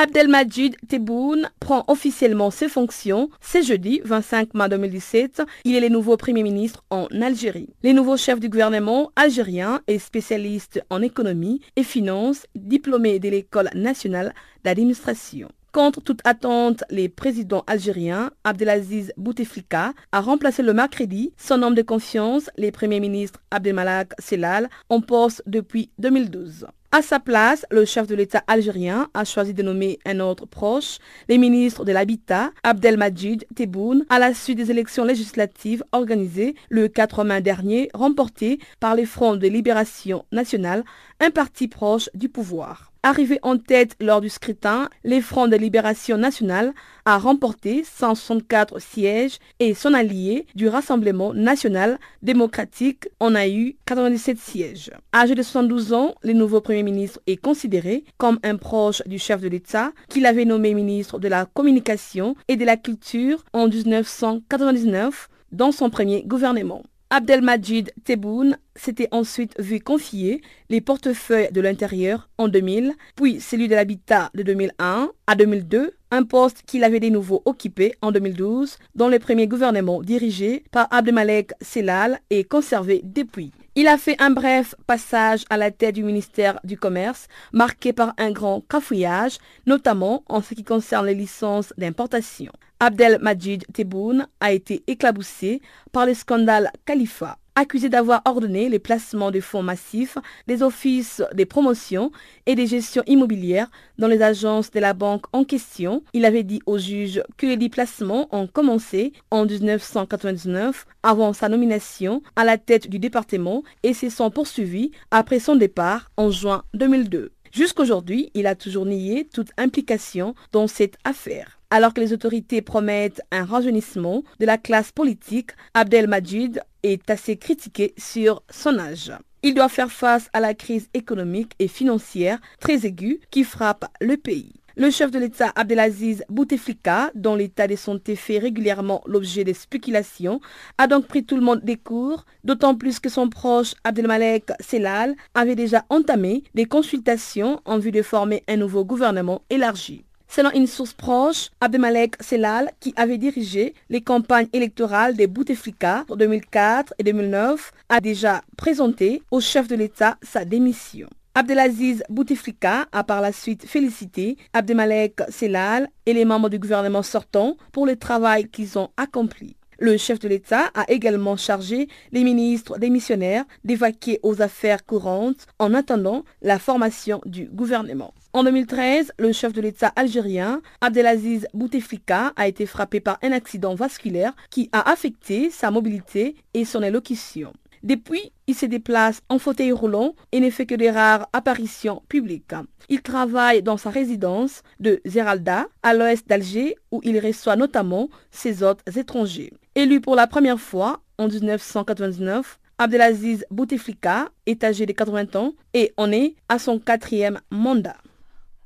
Abdelmajid Tebboune prend officiellement ses fonctions ce jeudi 25 mai 2017. Il est le nouveau Premier ministre en Algérie. Le nouveau chef du gouvernement algérien est spécialiste en économie et finances, diplômé de l'École nationale d'administration. Contre toute attente, les présidents algériens, Abdelaziz Bouteflika a remplacé le mercredi son homme de confiance, le premier ministre Abdelmalak Selal, en poste depuis 2012. À sa place, le chef de l'État algérien a choisi de nommer un autre proche, le ministre de l'Habitat, Abdelmajid Tebboune, à la suite des élections législatives organisées le 4 mai dernier, remportées par les Fronts de Libération Nationale, un parti proche du pouvoir. Arrivé en tête lors du scrutin, les Fronts de Libération Nationale a remporté 164 sièges et son allié du Rassemblement National Démocratique en a eu 97 sièges. Âgé de 72 ans, le nouveau Premier ministre est considéré comme un proche du chef de l'État qu'il avait nommé ministre de la Communication et de la Culture en 1999 dans son premier gouvernement. Abdelmajid Tebboune s'était ensuite vu confier les portefeuilles de l'intérieur en 2000, puis celui de l'habitat de 2001 à 2002, un poste qu'il avait de nouveau occupé en 2012 dans le premier gouvernement dirigé par Abdelmalek Selal et conservé depuis. Il a fait un bref passage à la tête du ministère du Commerce, marqué par un grand cafouillage, notamment en ce qui concerne les licences d'importation. Abdelmajid Tebboune a été éclaboussé par le scandale Khalifa. Accusé d'avoir ordonné les placements de fonds massifs des offices des promotions et des gestions immobilières dans les agences de la banque en question, il avait dit au juge que les déplacements ont commencé en 1999 avant sa nomination à la tête du département et se sont poursuivis après son départ en juin 2002. Jusqu'aujourd'hui, il a toujours nié toute implication dans cette affaire. Alors que les autorités promettent un rajeunissement de la classe politique, Abdelmajid est assez critiqué sur son âge. Il doit faire face à la crise économique et financière très aiguë qui frappe le pays. Le chef de l'État Abdelaziz Bouteflika, dont l'état de santé fait régulièrement l'objet des spéculations, a donc pris tout le monde des cours, d'autant plus que son proche Abdelmalek Selal avait déjà entamé des consultations en vue de former un nouveau gouvernement élargi. Selon une source proche, Abdelmalek Selal, qui avait dirigé les campagnes électorales des Bouteflika en 2004 et 2009, a déjà présenté au chef de l'État sa démission. Abdelaziz Bouteflika a par la suite félicité Abdelmalek Selal et les membres du gouvernement sortant pour le travail qu'ils ont accompli. Le chef de l'État a également chargé les ministres démissionnaires d'évacuer aux affaires courantes en attendant la formation du gouvernement. En 2013, le chef de l'État algérien, Abdelaziz Bouteflika, a été frappé par un accident vasculaire qui a affecté sa mobilité et son élocution. Depuis, il se déplace en fauteuil roulant et ne fait que des rares apparitions publiques. Il travaille dans sa résidence de Zeralda, à l'ouest d'Alger, où il reçoit notamment ses hôtes étrangers. Élu pour la première fois en 1999, Abdelaziz Bouteflika est âgé de 80 ans et en est à son quatrième mandat.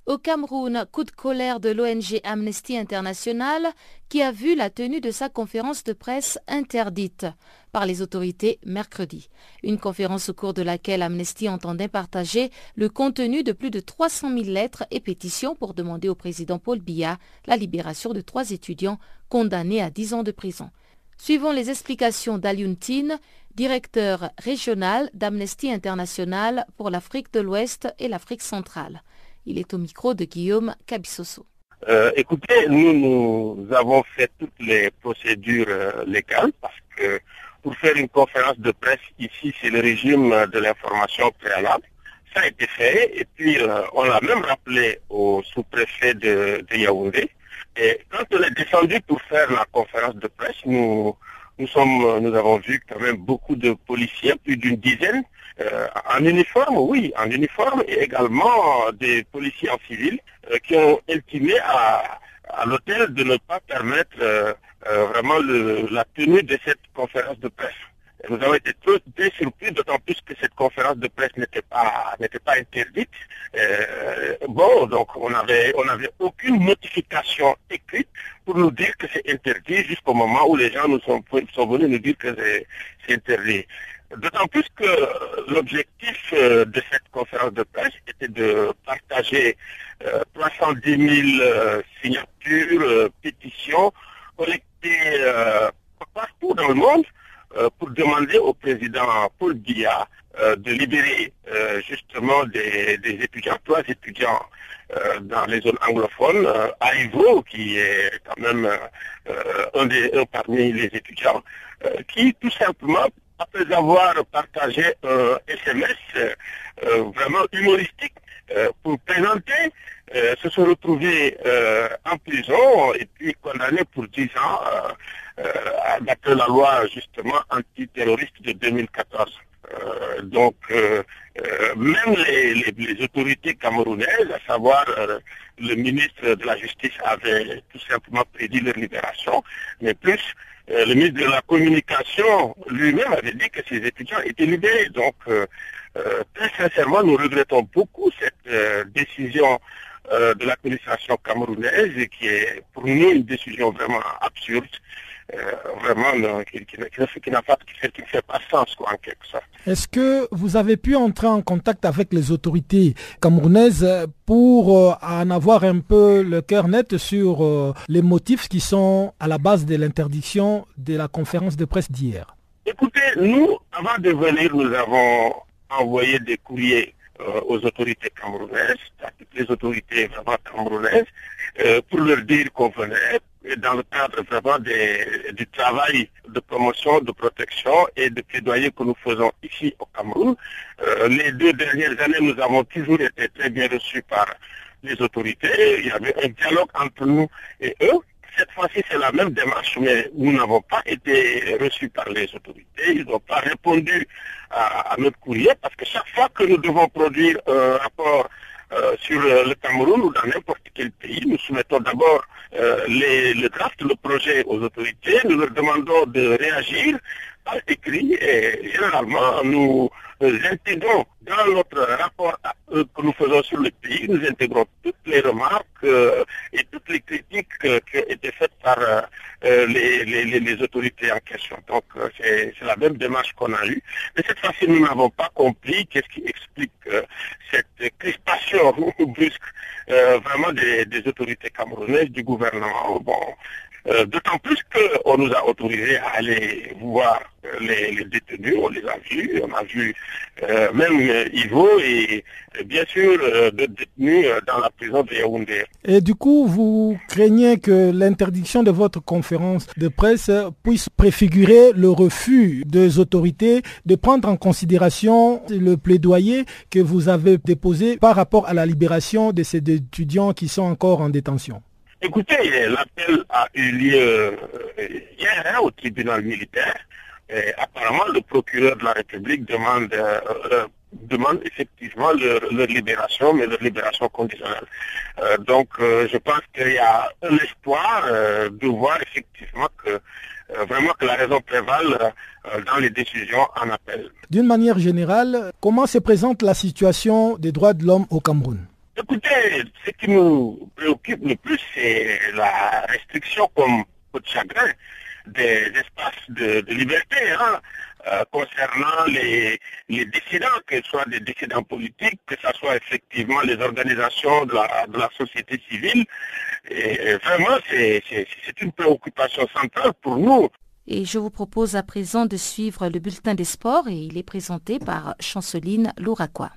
Au Cameroun, coup de colère de l'ONG Amnesty International qui a vu la tenue de sa conférence de presse interdite par les autorités mercredi. Une conférence au cours de laquelle Amnesty entendait partager le contenu de plus de 300 000 lettres et pétitions pour demander au président Paul Biya la libération de trois étudiants condamnés à 10 ans de prison. Suivons les explications d'Aliuntine, directeur régional d'Amnesty International pour l'Afrique de l'Ouest et l'Afrique centrale. Il est au micro de Guillaume Cabissoso. Euh, écoutez, nous, nous avons fait toutes les procédures euh, légales parce que pour faire une conférence de presse ici, c'est le régime de l'information préalable. Ça a été fait et puis euh, on l'a même rappelé au sous-préfet de, Yaoundé. Et quand on est descendu pour faire la conférence de presse, nous, nous, sommes, nous avons vu quand même beaucoup de policiers, plus d'une dizaine, euh, en uniforme, oui, en uniforme, et également des policiers en civil euh, qui ont intimé à, à l'hôtel de ne pas permettre vraiment la tenue de cette conférence de presse. Nous avons été très surpris, d'autant plus que cette conférence de presse n'était pas n'était pas interdite. Euh, bon, donc on n'avait on avait aucune notification écrite pour nous dire que c'est interdit jusqu'au moment où les gens nous sont venus nous dire que c'est interdit. D'autant plus que l'objectif euh, de cette conférence de presse était de partager 310 euh, 000 signatures, pétitions collectées partout dans le monde euh, pour demander au président Paul Biya euh, de libérer euh, justement des, étudiants, trois étudiants dans les zones anglophones, à qui est quand même un, des, un parmi les étudiants, qui tout simplement, après avoir partagé un SMS vraiment humoristique pour présenter, se sont retrouvés en prison et puis condamnés pour 10 ans euh, d'après la loi justement antiterroriste de 2014. Euh, donc, euh, même les, autorités camerounaises, à savoir le ministre de la Justice avait tout simplement prédit leur libération, mais plus le ministre de la Communication lui-même avait dit que ces étudiants étaient libérés. Donc, très sincèrement, nous regrettons beaucoup cette décision de l'administration camerounaise qui est pour nous une décision vraiment absurde. Euh, vraiment qui, n'a pas, qui fait pas sens quoi, en quelque sorte. Est-ce que vous avez pu entrer en contact avec les autorités camerounaises pour euh, en avoir un peu le cœur net sur euh, les motifs qui sont à la base de l'interdiction de la conférence de presse d'hier? Écoutez, nous, avant de venir, nous avons envoyé des courriers aux autorités camerounaises, à toutes les autorités vraiment camerounaises, pour leur dire qu'on venait, dans le cadre vraiment du travail de promotion, de protection et de plaidoyer que nous faisons ici au Cameroun. Euh, les deux dernières années, nous avons toujours été très bien reçus par les autorités. Il y avait un dialogue entre nous et eux. Cette fois-ci, c'est la même démarche, mais nous n'avons pas été reçus par les autorités. Ils n'ont pas répondu à, notre courrier parce que chaque fois que nous devons produire un rapport euh, sur le Cameroun ou dans n'importe quel pays, nous soumettons d'abord euh, les, le draft, le projet aux autorités, nous leur demandons de réagir par écrit et généralement nous intégrons dans notre rapport que nous faisons sur le pays, nous intégrons toutes les remarques euh, et toutes les critiques qui ont été faites par euh, les, autorités en question. Donc c'est la même démarche qu'on a eue. Mais cette fois-ci, nous n'avons pas compris qu'est-ce qui explique cette crispation <laughs> brusque vraiment des, des, autorités camerounaises, du gouvernement. Bon, euh, d'autant plus qu'on nous a autorisé à aller voir les, détenus, on les a vus, on a vu euh, même Ivo et bien sûr euh, de détenus dans la prison de Yaoundé. Et du coup, vous craignez que l'interdiction de votre conférence de presse puisse préfigurer le refus des autorités de prendre en considération le plaidoyer que vous avez déposé par rapport à la libération de ces étudiants qui sont encore en détention? Écoutez, l'appel a eu lieu euh, hier hein, au tribunal militaire. Et apparemment, le procureur de la République demande, euh, euh, demande effectivement leur, libération, mais leur libération conditionnelle. donc, je pense qu'il y a un espoir de voir effectivement que vraiment que la raison prévale dans les décisions en appel. D'une manière générale, comment se présente la situation des droits de l'homme au Cameroun? Écoutez, ce qui nous préoccupe le plus, c'est la restriction comme de chagrin des espaces de, liberté hein, euh, concernant les, dissidents, que ce soit des dissidents politiques, que ce soit effectivement les organisations de la, société civile. Et vraiment, c'est une préoccupation centrale pour nous. Et je vous propose à présent de suivre le bulletin des sports et il est présenté par Chanceline Louraquois.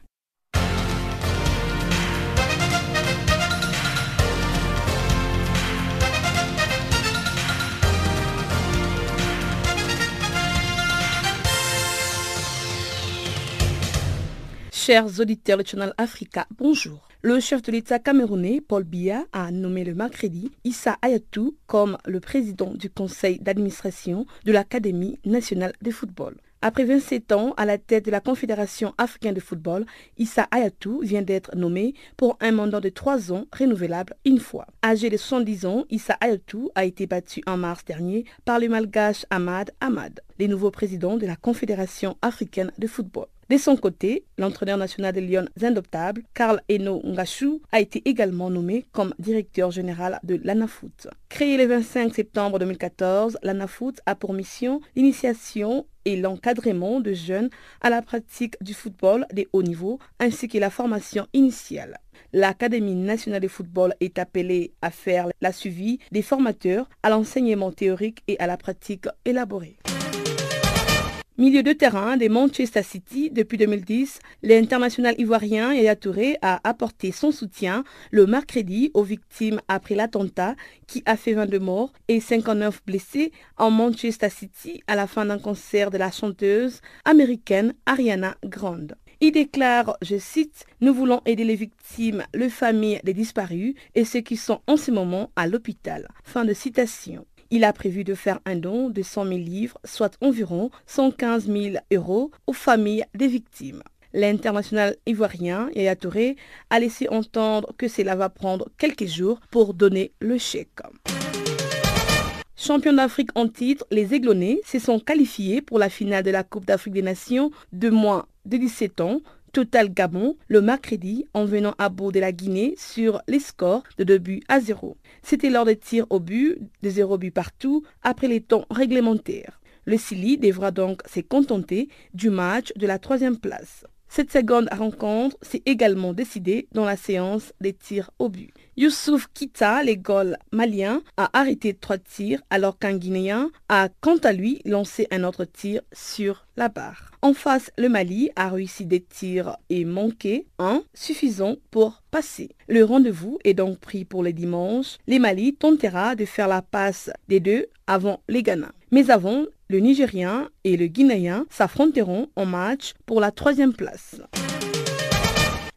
Chers auditeurs du Channel Africa, bonjour. Le chef de l'État camerounais, Paul Biya, a nommé le mercredi Issa Ayatou comme le président du conseil d'administration de l'Académie nationale de football. Après 27 ans à la tête de la Confédération africaine de football, Issa Ayatou vient d'être nommé pour un mandat de 3 ans renouvelable une fois. Âgé de 70 ans, Issa Ayatou a été battu en mars dernier par le malgache Ahmad Ahmad, le nouveau président de la Confédération africaine de football. De son côté, l'entraîneur national des Lions Indoptables, Karl Eno Ngachou, a été également nommé comme directeur général de l'ANAFOOT. Créé le 25 septembre 2014, l'ANAFOOT a pour mission l'initiation et l'encadrement de jeunes à la pratique du football de haut niveau ainsi que la formation initiale. L'Académie nationale de football est appelée à faire la suivi des formateurs à l'enseignement théorique et à la pratique élaborée. Milieu de terrain des Manchester City depuis 2010, l'international ivoirien Yaya Touré a apporté son soutien le mercredi aux victimes après l'attentat qui a fait 22 morts et 59 blessés en Manchester City à la fin d'un concert de la chanteuse américaine Ariana Grande. Il déclare, je cite, Nous voulons aider les victimes, les familles des disparus et ceux qui sont en ce moment à l'hôpital. Fin de citation. Il a prévu de faire un don de 100 000 livres, soit environ 115 000 euros, aux familles des victimes. L'international ivoirien Yaya Touré a laissé entendre que cela va prendre quelques jours pour donner le chèque. Champions d'Afrique en titre, les Aiglonnais se sont qualifiés pour la finale de la Coupe d'Afrique des Nations de moins de 17 ans Total Gabon le mercredi en venant à bout de la Guinée sur les scores de 2 buts à 0. C'était lors des tirs au but, de 0 buts partout, après les temps réglementaires. Le Sili devra donc se contenter du match de la troisième place. Cette seconde rencontre s'est également décidée dans la séance des tirs au but. Youssouf Kita, les goals maliens, a arrêté trois tirs alors qu'un Guinéen a quant à lui lancé un autre tir sur la barre. En face, le Mali a réussi des tirs et manqué un suffisant pour passer. Le rendez-vous est donc pris pour le dimanche. Les Mali tentera de faire la passe des deux avant les Ghana. Mais avant, le Nigérien et le Guinéen s'affronteront en match pour la troisième place.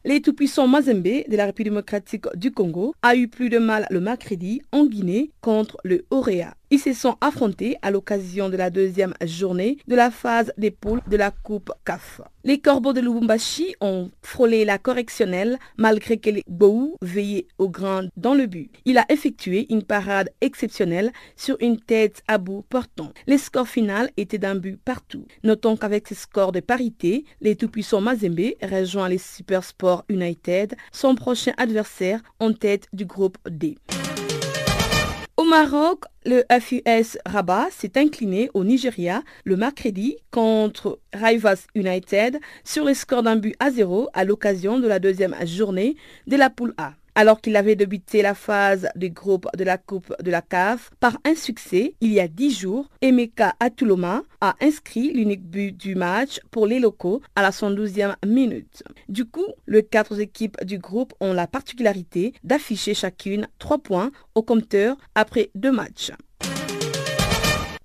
Les tout-puissants Mazembe de la République démocratique du Congo a eu plus de mal le mercredi en Guinée contre le Orea. Ils se sont affrontés à l'occasion de la deuxième journée de la phase des poules de la Coupe CAF. Les corbeaux de Lubumbashi ont frôlé la correctionnelle malgré que les Bou veillaient au grain dans le but. Il a effectué une parade exceptionnelle sur une tête à bout portant. Le score final était d'un but partout. Notons qu'avec ce score de parité, les tout-puissants Mazembe rejoint les Super Sport United, son prochain adversaire en tête du groupe D. Au Maroc, le FUS Rabat s'est incliné au Nigeria le mercredi contre Rivers United sur le score d'un but à zéro à l'occasion de la deuxième journée de la poule A alors qu'il avait débuté la phase de groupe de la Coupe de la CAF par un succès il y a dix jours. Emeka Atuloma a inscrit l'unique but du match pour les locaux à la 112e minute. Du coup, les quatre équipes du groupe ont la particularité d'afficher chacune trois points au compteur après deux matchs.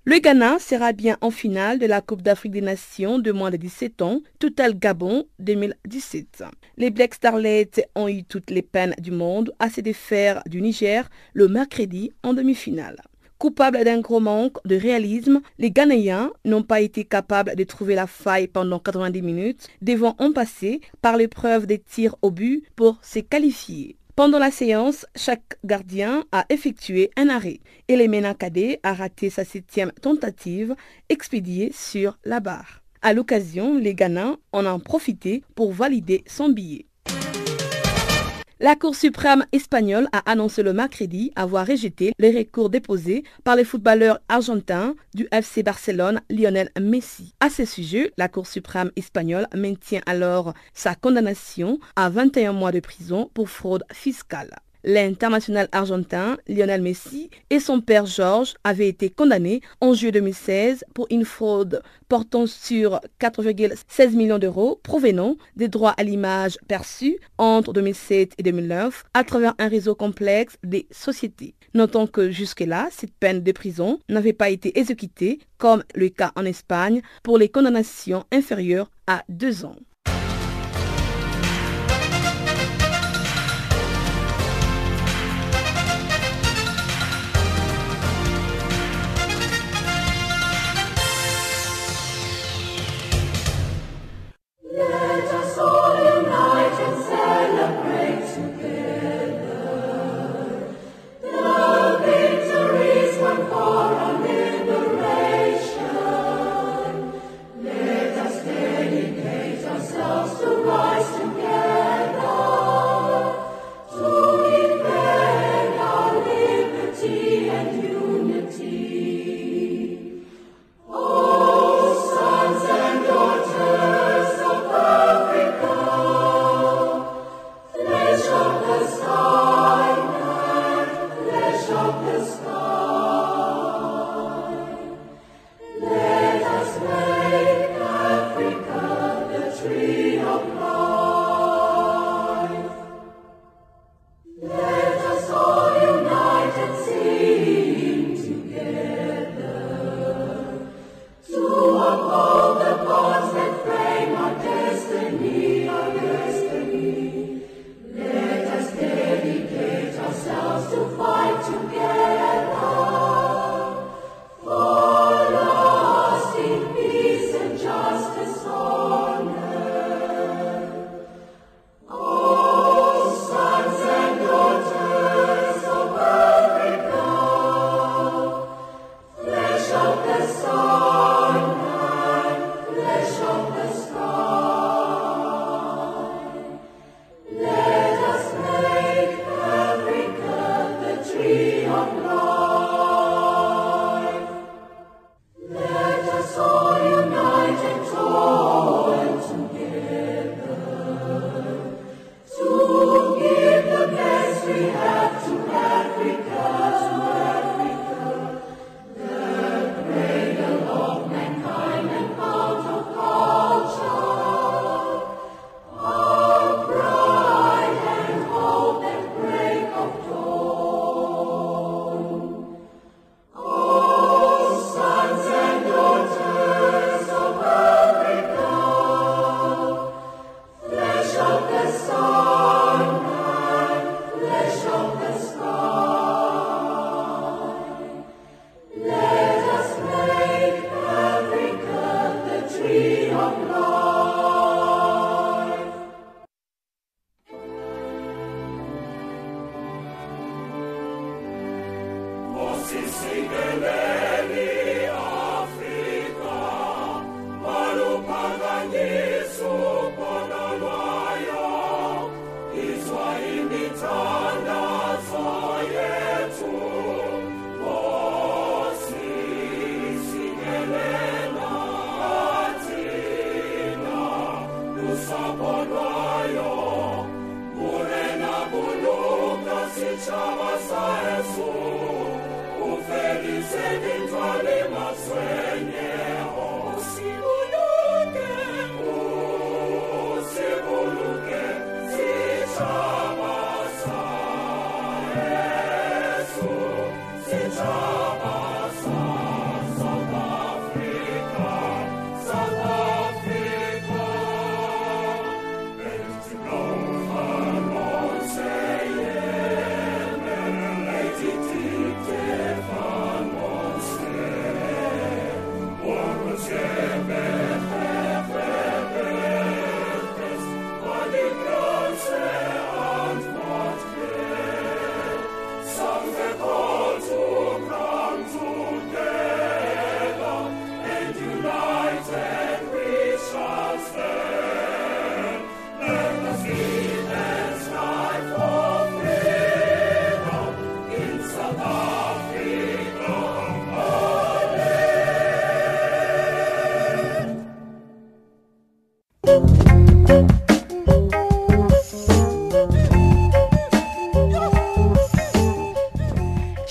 Le Ghana sera bien en finale de la Coupe d'Afrique des Nations de moins de 17 ans, Total Gabon 2017. Les Black Starlets ont eu toutes les peines du monde à se défaire du Niger le mercredi en demi-finale. Coupables d'un gros manque de réalisme, les Ghanéens n'ont pas été capables de trouver la faille pendant 90 minutes, devant en passer par l'épreuve des tirs au but pour se qualifier. Pendant la séance, chaque gardien a effectué un arrêt et Lemena Kadé a raté sa septième tentative expédiée sur la barre. À l'occasion, les Ghanéens en ont profité pour valider son billet. La Cour suprême espagnole a annoncé le mercredi avoir rejeté les recours déposés par les footballeurs argentins du FC Barcelone Lionel Messi. À ce sujet, la Cour suprême espagnole maintient alors sa condamnation à 21 mois de prison pour fraude fiscale. L'international argentin Lionel Messi et son père Georges avaient été condamnés en juillet 2016 pour une fraude portant sur 4,16 millions d'euros provenant des droits à l'image perçus entre 2007 et 2009 à travers un réseau complexe des sociétés. Notons que jusque-là, cette peine de prison n'avait pas été exécutée, comme le cas en Espagne, pour les condamnations inférieures à deux ans.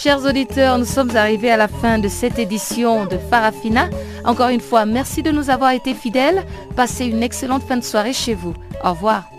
Chers auditeurs, nous sommes arrivés à la fin de cette édition de Farafina. Encore une fois, merci de nous avoir été fidèles. Passez une excellente fin de soirée chez vous. Au revoir.